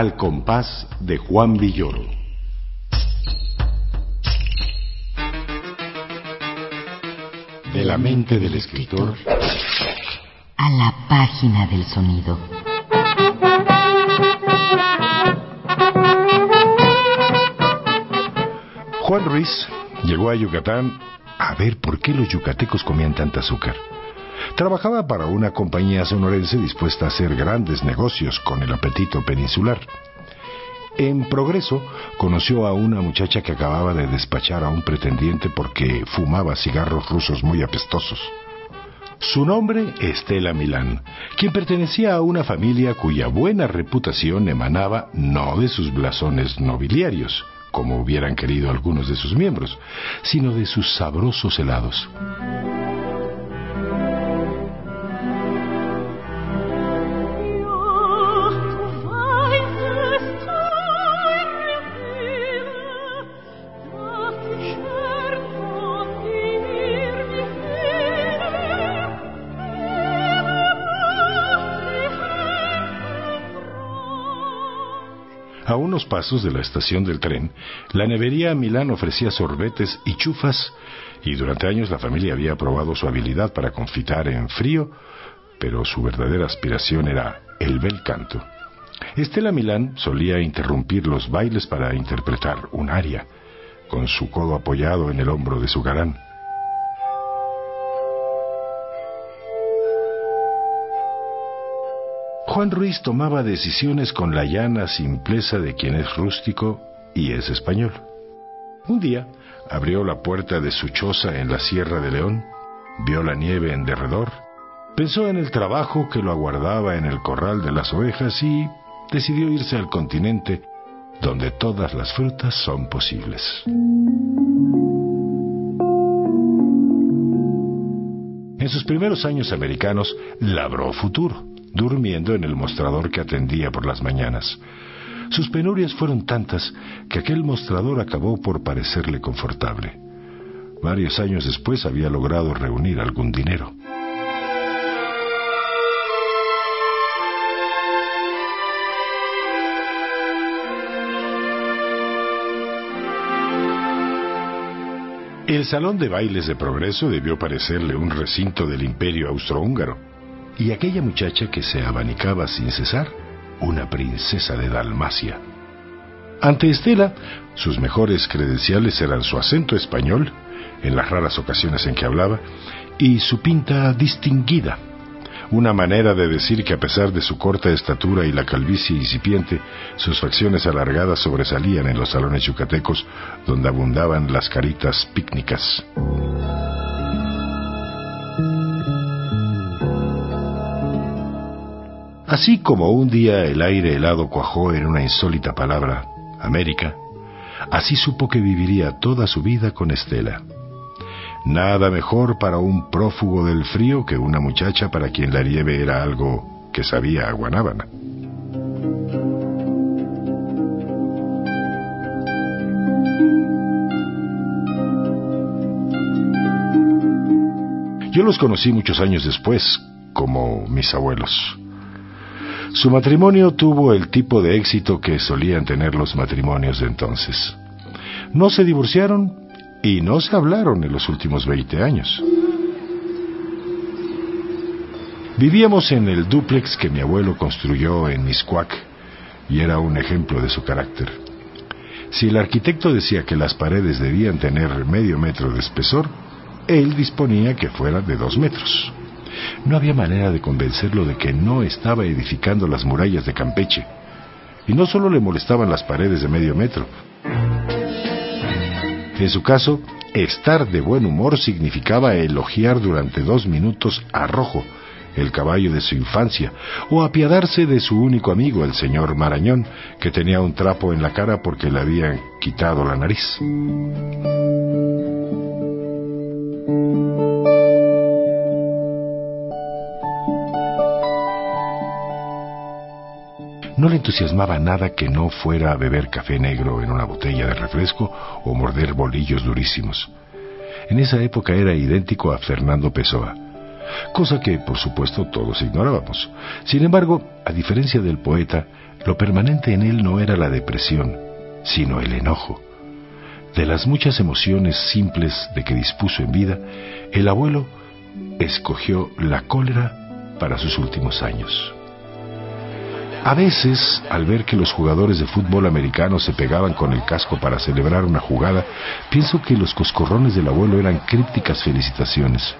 Al compás de Juan Villoro. De la mente del escritor a la página del sonido. Juan Ruiz llegó a Yucatán a ver por qué los yucatecos comían tanta azúcar. Trabajaba para una compañía sonorense dispuesta a hacer grandes negocios con el apetito peninsular. En progreso, conoció a una muchacha que acababa de despachar a un pretendiente porque fumaba cigarros rusos muy apestosos. Su nombre, Estela Milán, quien pertenecía a una familia cuya buena reputación emanaba no de sus blasones nobiliarios, como hubieran querido algunos de sus miembros, sino de sus sabrosos helados. Pasos de la estación del tren, la nevería Milán ofrecía sorbetes y chufas, y durante años la familia había probado su habilidad para confitar en frío, pero su verdadera aspiración era el bel canto. Estela Milán solía interrumpir los bailes para interpretar un aria, con su codo apoyado en el hombro de su galán. Juan Ruiz tomaba decisiones con la llana simpleza de quien es rústico y es español. Un día abrió la puerta de su choza en la Sierra de León, vio la nieve en derredor, pensó en el trabajo que lo aguardaba en el corral de las ovejas y decidió irse al continente donde todas las frutas son posibles. En sus primeros años americanos labró futuro durmiendo en el mostrador que atendía por las mañanas. Sus penurias fueron tantas que aquel mostrador acabó por parecerle confortable. Varios años después había logrado reunir algún dinero. El salón de bailes de progreso debió parecerle un recinto del imperio austrohúngaro y aquella muchacha que se abanicaba sin cesar, una princesa de Dalmacia. Ante Estela, sus mejores credenciales eran su acento español, en las raras ocasiones en que hablaba, y su pinta distinguida, una manera de decir que a pesar de su corta estatura y la calvicie incipiente, sus facciones alargadas sobresalían en los salones yucatecos donde abundaban las caritas pícnicas. Así como un día el aire helado cuajó en una insólita palabra, América, así supo que viviría toda su vida con Estela. Nada mejor para un prófugo del frío que una muchacha para quien la nieve era algo que sabía a. Yo los conocí muchos años después, como mis abuelos. Su matrimonio tuvo el tipo de éxito que solían tener los matrimonios de entonces. No se divorciaron y no se hablaron en los últimos 20 años. Vivíamos en el dúplex que mi abuelo construyó en Miscuac y era un ejemplo de su carácter. Si el arquitecto decía que las paredes debían tener medio metro de espesor, él disponía que fuera de dos metros. No había manera de convencerlo de que no estaba edificando las murallas de Campeche. Y no solo le molestaban las paredes de medio metro. En su caso, estar de buen humor significaba elogiar durante dos minutos a Rojo, el caballo de su infancia, o apiadarse de su único amigo, el señor Marañón, que tenía un trapo en la cara porque le habían quitado la nariz. Entusiasmaba nada que no fuera a beber café negro en una botella de refresco o morder bolillos durísimos. en esa época era idéntico a Fernando Pessoa, cosa que por supuesto todos ignorábamos. Sin embargo, a diferencia del poeta, lo permanente en él no era la depresión, sino el enojo. De las muchas emociones simples de que dispuso en vida, el abuelo escogió la cólera para sus últimos años. A veces, al ver que los jugadores de fútbol americano se pegaban con el casco para celebrar una jugada, pienso que los coscorrones del abuelo eran crípticas felicitaciones.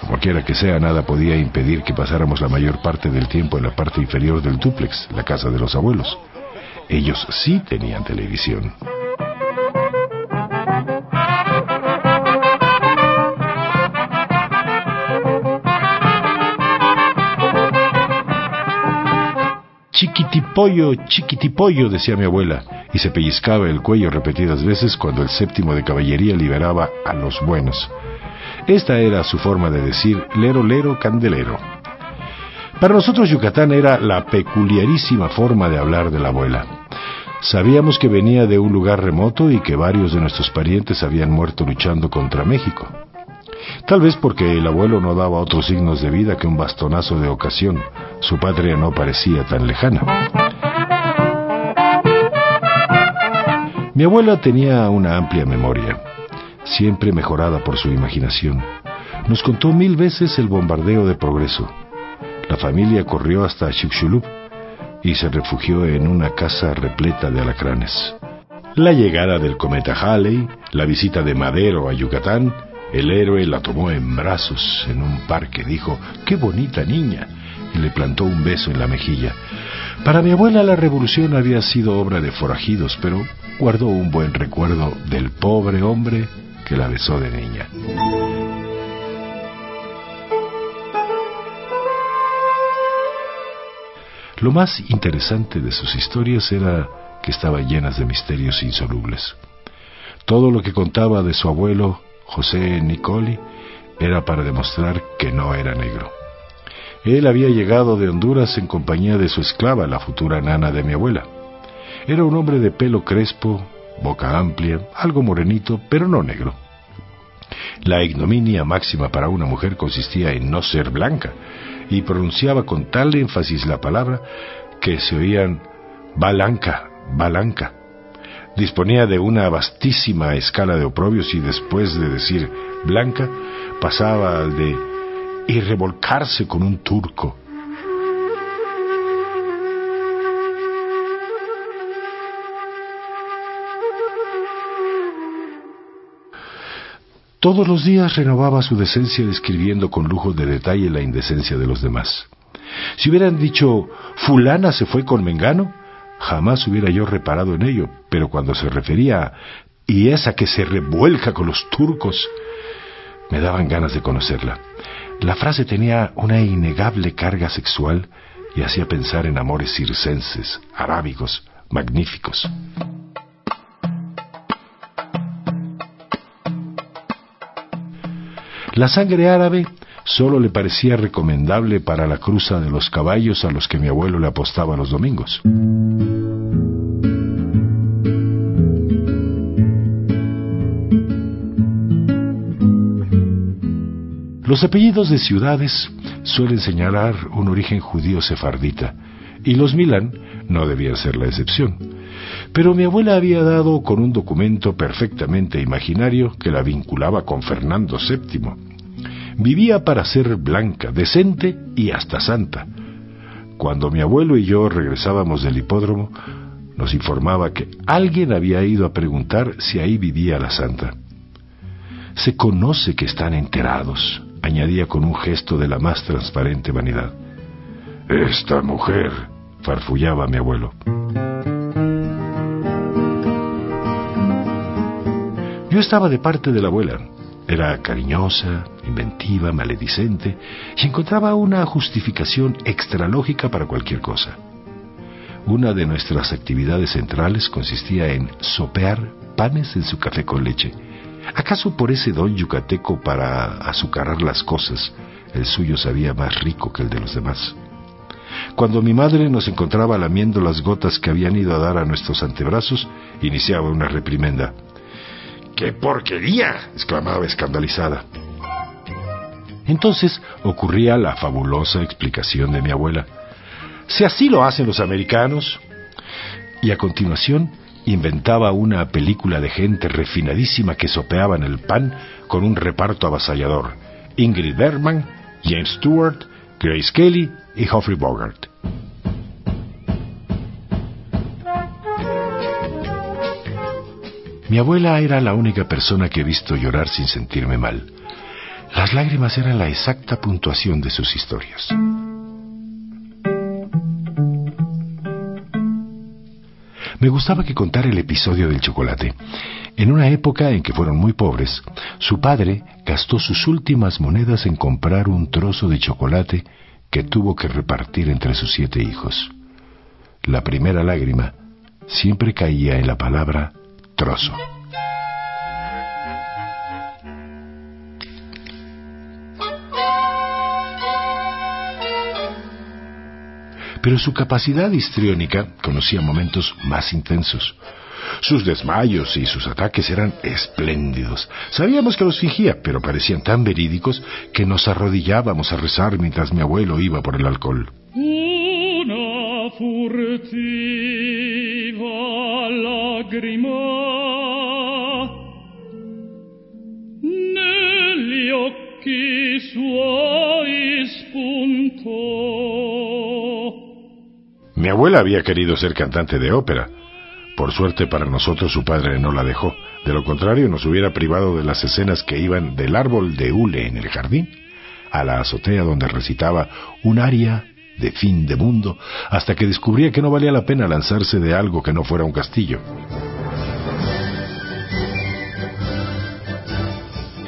Como quiera que sea, nada podía impedir que pasáramos la mayor parte del tiempo en la parte inferior del dúplex, la casa de los abuelos. Ellos sí tenían televisión. Chiquitipollo, chiquitipollo, decía mi abuela, y se pellizcaba el cuello repetidas veces cuando el séptimo de caballería liberaba a los buenos. Esta era su forma de decir lero, lero, candelero. Para nosotros Yucatán era la peculiarísima forma de hablar de la abuela. Sabíamos que venía de un lugar remoto y que varios de nuestros parientes habían muerto luchando contra México. Tal vez porque el abuelo no daba otros signos de vida que un bastonazo de ocasión. Su patria no parecía tan lejana. Mi abuela tenía una amplia memoria, siempre mejorada por su imaginación. Nos contó mil veces el bombardeo de progreso. La familia corrió hasta Chicxulub y se refugió en una casa repleta de alacranes. La llegada del cometa Halley, la visita de Madero a Yucatán el héroe la tomó en brazos en un parque, dijo, ¡qué bonita niña! y le plantó un beso en la mejilla. Para mi abuela la revolución había sido obra de forajidos, pero guardó un buen recuerdo del pobre hombre que la besó de niña. Lo más interesante de sus historias era que estaban llenas de misterios insolubles. Todo lo que contaba de su abuelo José Nicoli era para demostrar que no era negro. Él había llegado de Honduras en compañía de su esclava, la futura nana de mi abuela. Era un hombre de pelo crespo, boca amplia, algo morenito, pero no negro. La ignominia máxima para una mujer consistía en no ser blanca, y pronunciaba con tal énfasis la palabra que se oían balanca, balanca. Disponía de una vastísima escala de oprobios y después de decir blanca pasaba al de y revolcarse con un turco. Todos los días renovaba su decencia describiendo con lujo de detalle la indecencia de los demás. Si hubieran dicho fulana se fue con Mengano, Jamás hubiera yo reparado en ello, pero cuando se refería a y esa que se revuelca con los turcos, me daban ganas de conocerla. La frase tenía una innegable carga sexual y hacía pensar en amores circenses, arábigos, magníficos. La sangre árabe solo le parecía recomendable para la cruza de los caballos a los que mi abuelo le apostaba los domingos. Los apellidos de ciudades suelen señalar un origen judío sefardita, y los Milán no debían ser la excepción. Pero mi abuela había dado con un documento perfectamente imaginario que la vinculaba con Fernando VII, Vivía para ser blanca, decente y hasta santa. Cuando mi abuelo y yo regresábamos del hipódromo, nos informaba que alguien había ido a preguntar si ahí vivía la santa. Se conoce que están enterados, añadía con un gesto de la más transparente vanidad. Esta mujer, farfullaba mi abuelo. Yo estaba de parte de la abuela, era cariñosa, inventiva, maledicente y encontraba una justificación extralógica para cualquier cosa. Una de nuestras actividades centrales consistía en sopear panes en su café con leche. ¿Acaso por ese don yucateco para azucarar las cosas, el suyo sabía más rico que el de los demás? Cuando mi madre nos encontraba lamiendo las gotas que habían ido a dar a nuestros antebrazos, iniciaba una reprimenda. ¡Qué porquería! exclamaba escandalizada. Entonces ocurría la fabulosa explicación de mi abuela. Si así lo hacen los americanos. Y a continuación inventaba una película de gente refinadísima que sopeaba en el pan con un reparto avasallador. Ingrid Bergman, James Stewart, Grace Kelly y Humphrey Bogart. Mi abuela era la única persona que he visto llorar sin sentirme mal. Las lágrimas eran la exacta puntuación de sus historias. Me gustaba que contara el episodio del chocolate. En una época en que fueron muy pobres, su padre gastó sus últimas monedas en comprar un trozo de chocolate que tuvo que repartir entre sus siete hijos. La primera lágrima siempre caía en la palabra trozo. Pero su capacidad histriónica conocía momentos más intensos. Sus desmayos y sus ataques eran espléndidos. Sabíamos que los fingía, pero parecían tan verídicos que nos arrodillábamos a rezar mientras mi abuelo iba por el alcohol. Una furtiva lágrima negli occhi Mi abuela había querido ser cantante de ópera. Por suerte para nosotros su padre no la dejó. De lo contrario nos hubiera privado de las escenas que iban del árbol de hule en el jardín a la azotea donde recitaba un aria de fin de mundo hasta que descubría que no valía la pena lanzarse de algo que no fuera un castillo.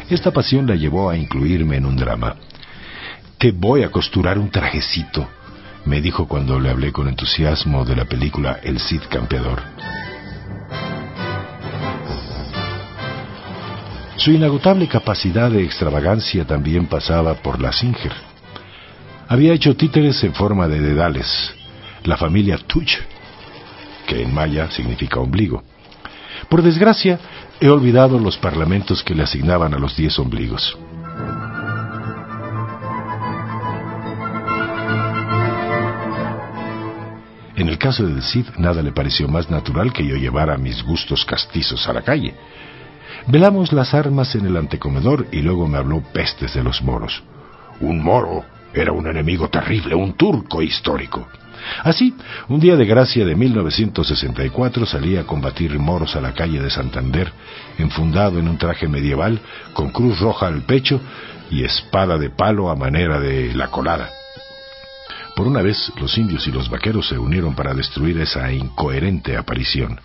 Esta pasión la llevó a incluirme en un drama. Te voy a costurar un trajecito, me dijo cuando le hablé con entusiasmo de la película El Cid Campeador. Su inagotable capacidad de extravagancia también pasaba por la Singer. Había hecho títeres en forma de dedales, la familia Tuch, que en maya significa ombligo. Por desgracia, he olvidado los parlamentos que le asignaban a los diez ombligos. En el caso del Cid, nada le pareció más natural que yo llevara mis gustos castizos a la calle. Velamos las armas en el antecomedor y luego me habló pestes de los moros. Un moro era un enemigo terrible, un turco histórico. Así, un día de gracia de 1964 salí a combatir moros a la calle de Santander, enfundado en un traje medieval, con cruz roja al pecho y espada de palo a manera de la colada. Por una vez, los indios y los vaqueros se unieron para destruir esa incoherente aparición.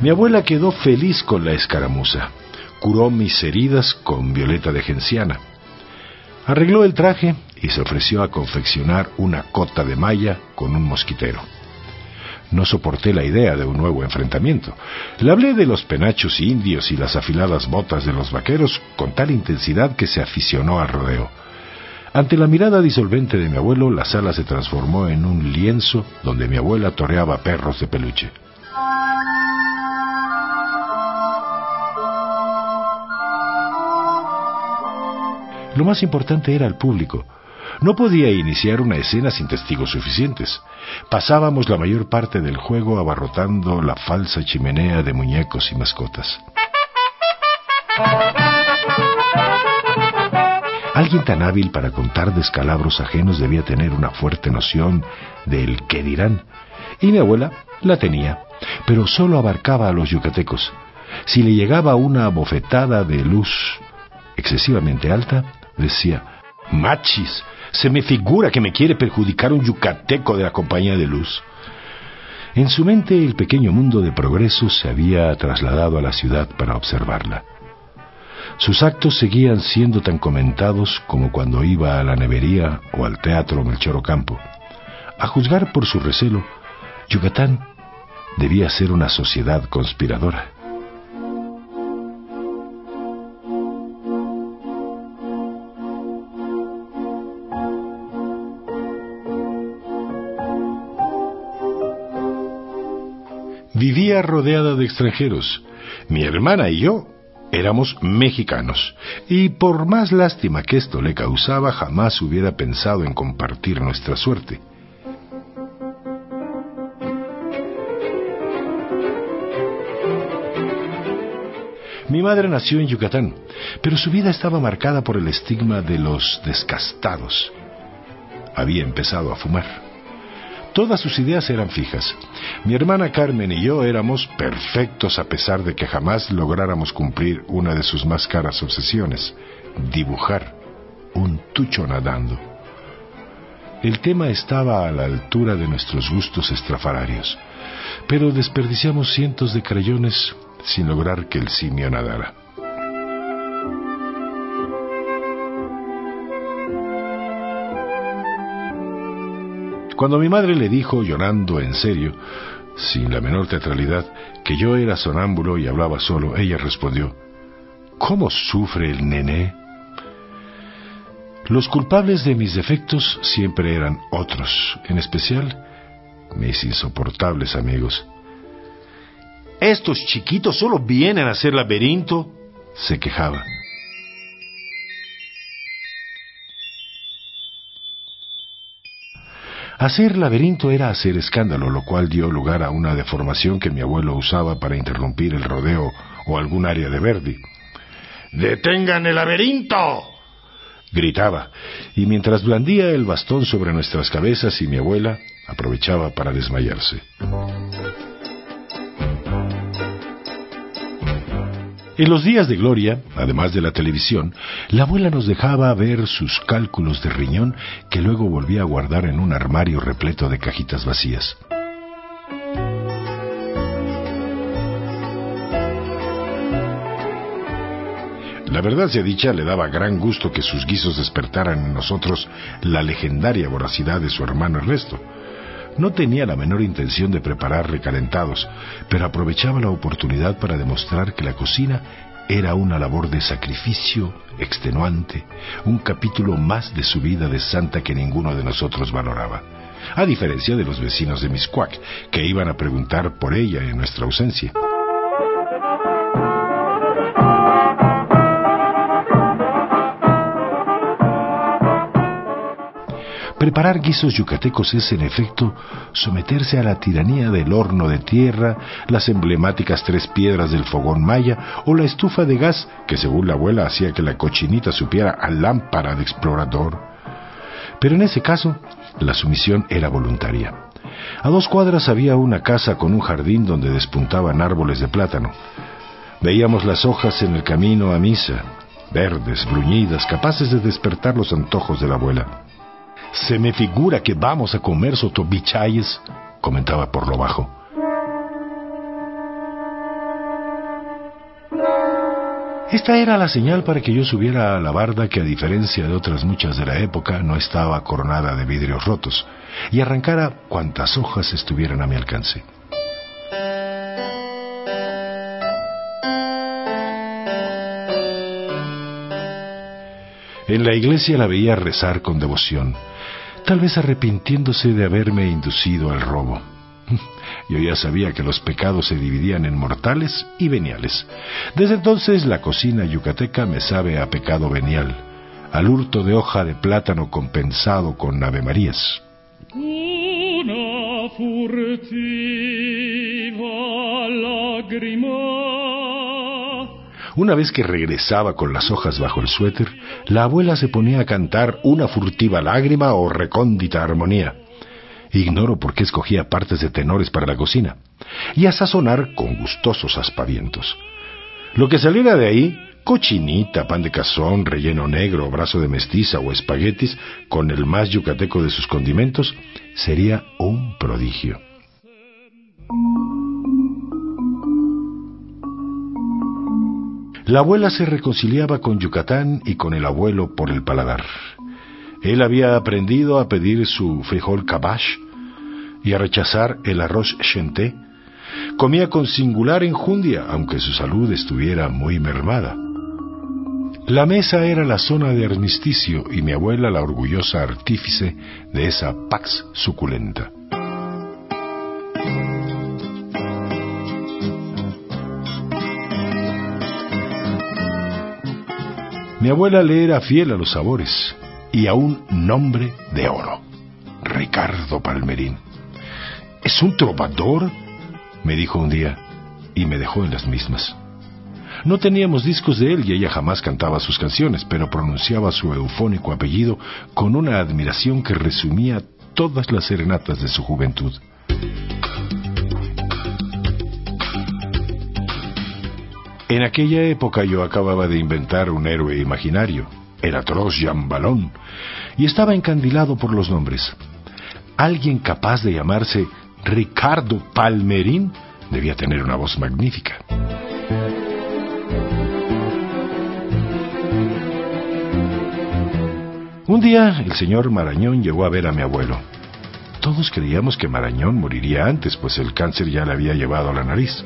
Mi abuela quedó feliz con la escaramuza. Curó mis heridas con violeta de genciana. Arregló el traje y se ofreció a confeccionar una cota de malla con un mosquitero. No soporté la idea de un nuevo enfrentamiento. Le hablé de los penachos indios y las afiladas botas de los vaqueros con tal intensidad que se aficionó al rodeo. Ante la mirada disolvente de mi abuelo, la sala se transformó en un lienzo donde mi abuela toreaba perros de peluche. Lo más importante era el público. No podía iniciar una escena sin testigos suficientes. Pasábamos la mayor parte del juego abarrotando la falsa chimenea de muñecos y mascotas. Alguien tan hábil para contar descalabros ajenos debía tener una fuerte noción del qué dirán. Y mi abuela la tenía, pero solo abarcaba a los yucatecos. Si le llegaba una bofetada de luz excesivamente alta, decía, Machis, se me figura que me quiere perjudicar un yucateco de la compañía de luz. En su mente el pequeño mundo de progreso se había trasladado a la ciudad para observarla. Sus actos seguían siendo tan comentados como cuando iba a la nevería o al teatro Melchor Ocampo. A juzgar por su recelo, Yucatán debía ser una sociedad conspiradora. Rodeada de extranjeros. Mi hermana y yo éramos mexicanos, y por más lástima que esto le causaba, jamás hubiera pensado en compartir nuestra suerte. Mi madre nació en Yucatán, pero su vida estaba marcada por el estigma de los descastados. Había empezado a fumar. Todas sus ideas eran fijas. Mi hermana Carmen y yo éramos perfectos a pesar de que jamás lográramos cumplir una de sus más caras obsesiones, dibujar un tucho nadando. El tema estaba a la altura de nuestros gustos estrafalarios, pero desperdiciamos cientos de crayones sin lograr que el simio nadara. Cuando mi madre le dijo, llorando en serio, sin la menor teatralidad, que yo era sonámbulo y hablaba solo, ella respondió, ¿Cómo sufre el nené? Los culpables de mis defectos siempre eran otros, en especial mis insoportables amigos. Estos chiquitos solo vienen a hacer laberinto, se quejaba. Hacer laberinto era hacer escándalo, lo cual dio lugar a una deformación que mi abuelo usaba para interrumpir el rodeo o algún área de Verdi. ¡Detengan el laberinto! gritaba, y mientras blandía el bastón sobre nuestras cabezas y mi abuela aprovechaba para desmayarse. En los días de gloria, además de la televisión, la abuela nos dejaba ver sus cálculos de riñón que luego volvía a guardar en un armario repleto de cajitas vacías. La verdad sea dicha, le daba gran gusto que sus guisos despertaran en nosotros la legendaria voracidad de su hermano Ernesto. No tenía la menor intención de preparar recalentados, pero aprovechaba la oportunidad para demostrar que la cocina era una labor de sacrificio extenuante, un capítulo más de su vida de santa que ninguno de nosotros valoraba, a diferencia de los vecinos de Miscuac, que iban a preguntar por ella en nuestra ausencia. Preparar guisos yucatecos es, en efecto, someterse a la tiranía del horno de tierra, las emblemáticas tres piedras del fogón maya o la estufa de gas que, según la abuela, hacía que la cochinita supiera a lámpara de explorador. Pero en ese caso, la sumisión era voluntaria. A dos cuadras había una casa con un jardín donde despuntaban árboles de plátano. Veíamos las hojas en el camino a misa, verdes, bruñidas, capaces de despertar los antojos de la abuela. Se me figura que vamos a comer sotobichayes, comentaba por lo bajo. Esta era la señal para que yo subiera a la barda que a diferencia de otras muchas de la época no estaba coronada de vidrios rotos y arrancara cuantas hojas estuvieran a mi alcance. En la iglesia la veía rezar con devoción, tal vez arrepintiéndose de haberme inducido al robo. Yo ya sabía que los pecados se dividían en mortales y veniales. Desde entonces la cocina yucateca me sabe a pecado venial, al hurto de hoja de plátano compensado con Ave Marías. Una una vez que regresaba con las hojas bajo el suéter, la abuela se ponía a cantar una furtiva lágrima o recóndita armonía. Ignoro por qué escogía partes de tenores para la cocina, y a sazonar con gustosos aspavientos. Lo que saliera de ahí, cochinita, pan de cazón, relleno negro, brazo de mestiza o espaguetis, con el más yucateco de sus condimentos, sería un prodigio. La abuela se reconciliaba con Yucatán y con el abuelo por el paladar. Él había aprendido a pedir su frijol cabache y a rechazar el arroz chenté. Comía con singular enjundia, aunque su salud estuviera muy mermada. La mesa era la zona de armisticio y mi abuela la orgullosa artífice de esa pax suculenta. Mi abuela le era fiel a los sabores y a un nombre de oro, Ricardo Palmerín. ¿Es un trovador? me dijo un día y me dejó en las mismas. No teníamos discos de él y ella jamás cantaba sus canciones, pero pronunciaba su eufónico apellido con una admiración que resumía todas las serenatas de su juventud. En aquella época yo acababa de inventar un héroe imaginario, el atroz Jean y estaba encandilado por los nombres. Alguien capaz de llamarse Ricardo Palmerín debía tener una voz magnífica. Un día el señor Marañón llegó a ver a mi abuelo. Todos creíamos que Marañón moriría antes, pues el cáncer ya le había llevado a la nariz.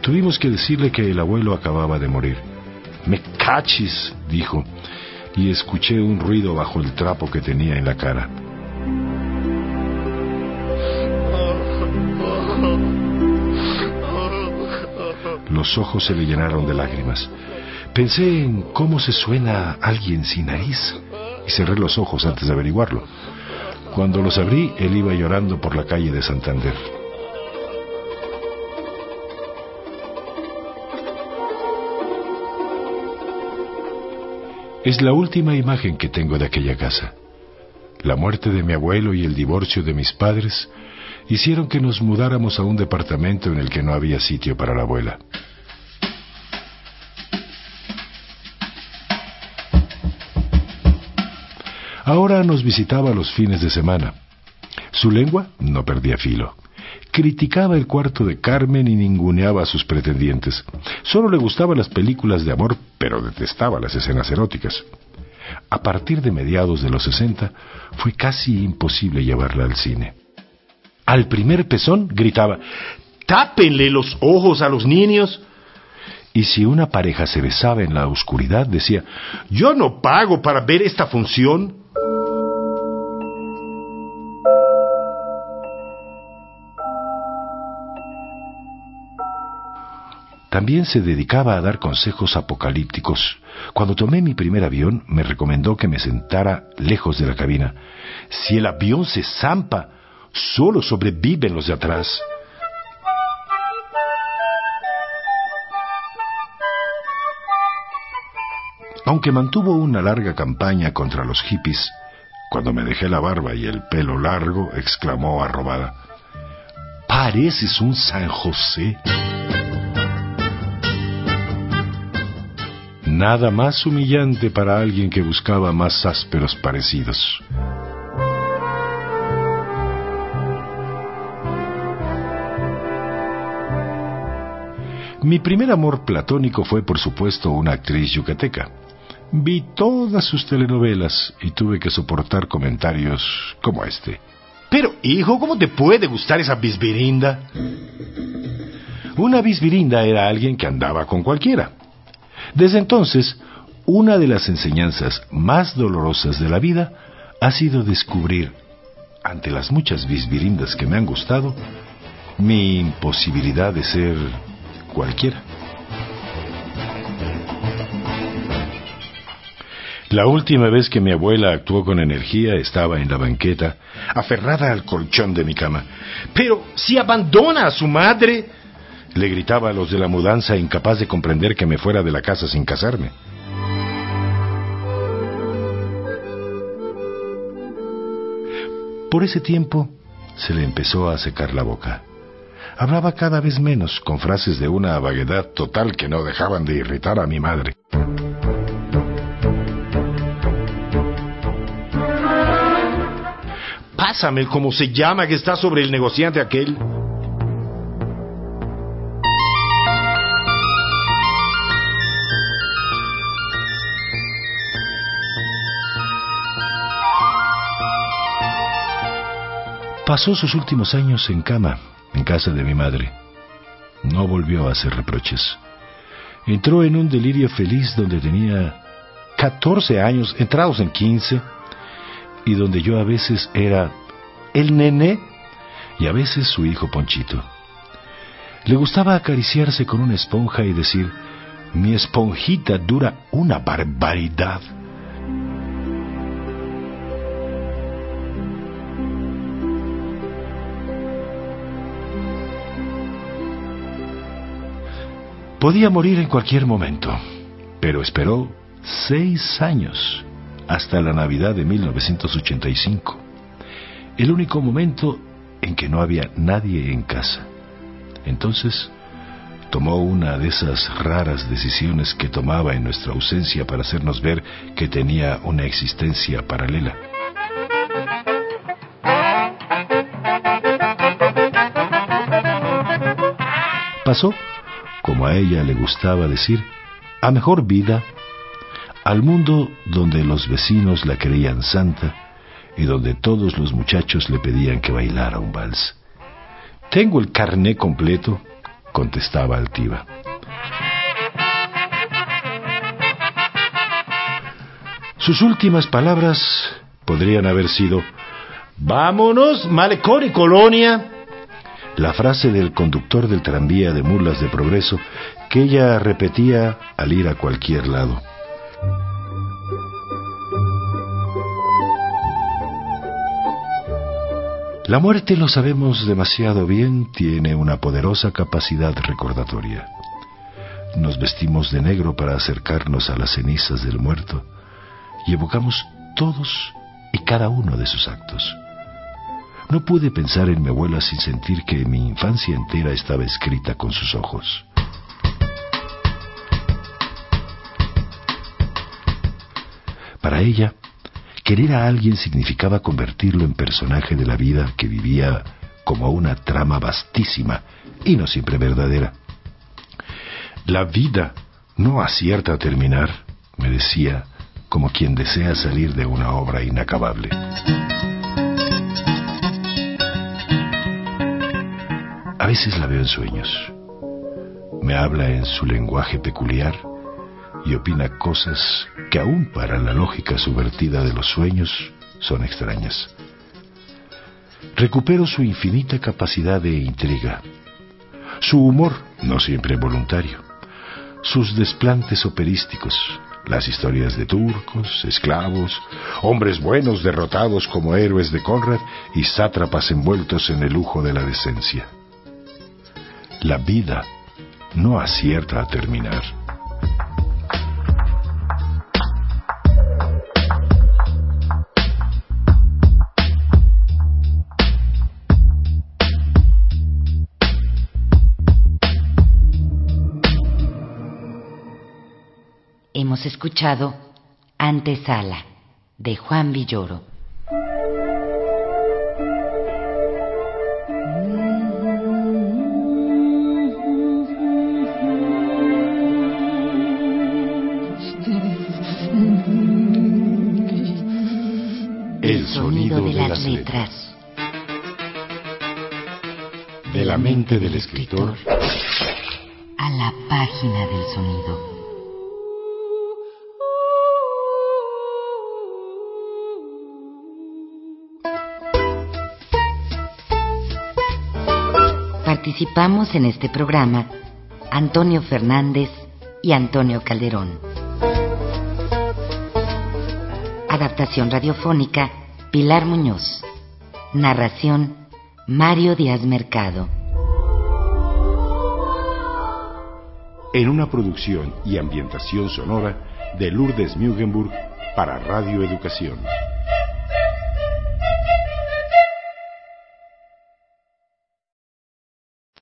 Tuvimos que decirle que el abuelo acababa de morir. Me cachis, dijo, y escuché un ruido bajo el trapo que tenía en la cara. Los ojos se le llenaron de lágrimas. Pensé en cómo se suena alguien sin nariz y cerré los ojos antes de averiguarlo. Cuando los abrí, él iba llorando por la calle de Santander. Es la última imagen que tengo de aquella casa. La muerte de mi abuelo y el divorcio de mis padres hicieron que nos mudáramos a un departamento en el que no había sitio para la abuela. Ahora nos visitaba los fines de semana. Su lengua no perdía filo. Criticaba el cuarto de Carmen y ninguneaba a sus pretendientes. Solo le gustaban las películas de amor, pero detestaba las escenas eróticas. A partir de mediados de los sesenta fue casi imposible llevarla al cine. Al primer pezón gritaba, ¡Tápenle los ojos a los niños! Y si una pareja se besaba en la oscuridad, decía, Yo no pago para ver esta función. También se dedicaba a dar consejos apocalípticos. Cuando tomé mi primer avión, me recomendó que me sentara lejos de la cabina. Si el avión se zampa, solo sobreviven los de atrás. Aunque mantuvo una larga campaña contra los hippies, cuando me dejé la barba y el pelo largo, exclamó arrobada, Pareces un San José. Nada más humillante para alguien que buscaba más ásperos parecidos. Mi primer amor platónico fue, por supuesto, una actriz yucateca. Vi todas sus telenovelas y tuve que soportar comentarios como este. Pero, hijo, ¿cómo te puede gustar esa bisbirinda? Una bisbirinda era alguien que andaba con cualquiera. Desde entonces, una de las enseñanzas más dolorosas de la vida ha sido descubrir, ante las muchas bisbirindas que me han gustado, mi imposibilidad de ser cualquiera. La última vez que mi abuela actuó con energía estaba en la banqueta, aferrada al colchón de mi cama. Pero si abandona a su madre, le gritaba a los de la mudanza, incapaz de comprender que me fuera de la casa sin casarme. Por ese tiempo se le empezó a secar la boca. Hablaba cada vez menos, con frases de una vaguedad total que no dejaban de irritar a mi madre. Pásame cómo se llama que está sobre el negociante aquel. Pasó sus últimos años en cama, en casa de mi madre. No volvió a hacer reproches. Entró en un delirio feliz donde tenía 14 años, entrados en 15, y donde yo a veces era el nené y a veces su hijo Ponchito. Le gustaba acariciarse con una esponja y decir, Mi esponjita dura una barbaridad. Podía morir en cualquier momento, pero esperó seis años hasta la Navidad de 1985, el único momento en que no había nadie en casa. Entonces, tomó una de esas raras decisiones que tomaba en nuestra ausencia para hacernos ver que tenía una existencia paralela. Pasó como a ella le gustaba decir, a mejor vida, al mundo donde los vecinos la creían santa y donde todos los muchachos le pedían que bailara un vals. Tengo el carné completo, contestaba altiva. Sus últimas palabras podrían haber sido, vámonos, malecón y colonia la frase del conductor del tranvía de mulas de progreso que ella repetía al ir a cualquier lado. La muerte, lo sabemos demasiado bien, tiene una poderosa capacidad recordatoria. Nos vestimos de negro para acercarnos a las cenizas del muerto y evocamos todos y cada uno de sus actos. No pude pensar en mi abuela sin sentir que mi infancia entera estaba escrita con sus ojos. Para ella, querer a alguien significaba convertirlo en personaje de la vida que vivía como una trama vastísima y no siempre verdadera. La vida no acierta a terminar, me decía, como quien desea salir de una obra inacabable. A veces la veo en sueños. Me habla en su lenguaje peculiar y opina cosas que aún para la lógica subvertida de los sueños son extrañas. Recupero su infinita capacidad de intriga, su humor, no siempre voluntario, sus desplantes operísticos, las historias de turcos, esclavos, hombres buenos derrotados como héroes de Conrad y sátrapas envueltos en el lujo de la decencia. La vida no acierta a terminar. Hemos escuchado Antesala de Juan Villoro. De la mente del escritor a la página del sonido. Participamos en este programa Antonio Fernández y Antonio Calderón. Adaptación radiofónica Pilar Muñoz. Narración Mario Díaz Mercado. En una producción y ambientación sonora de Lourdes Mugenburg para Radio Educación.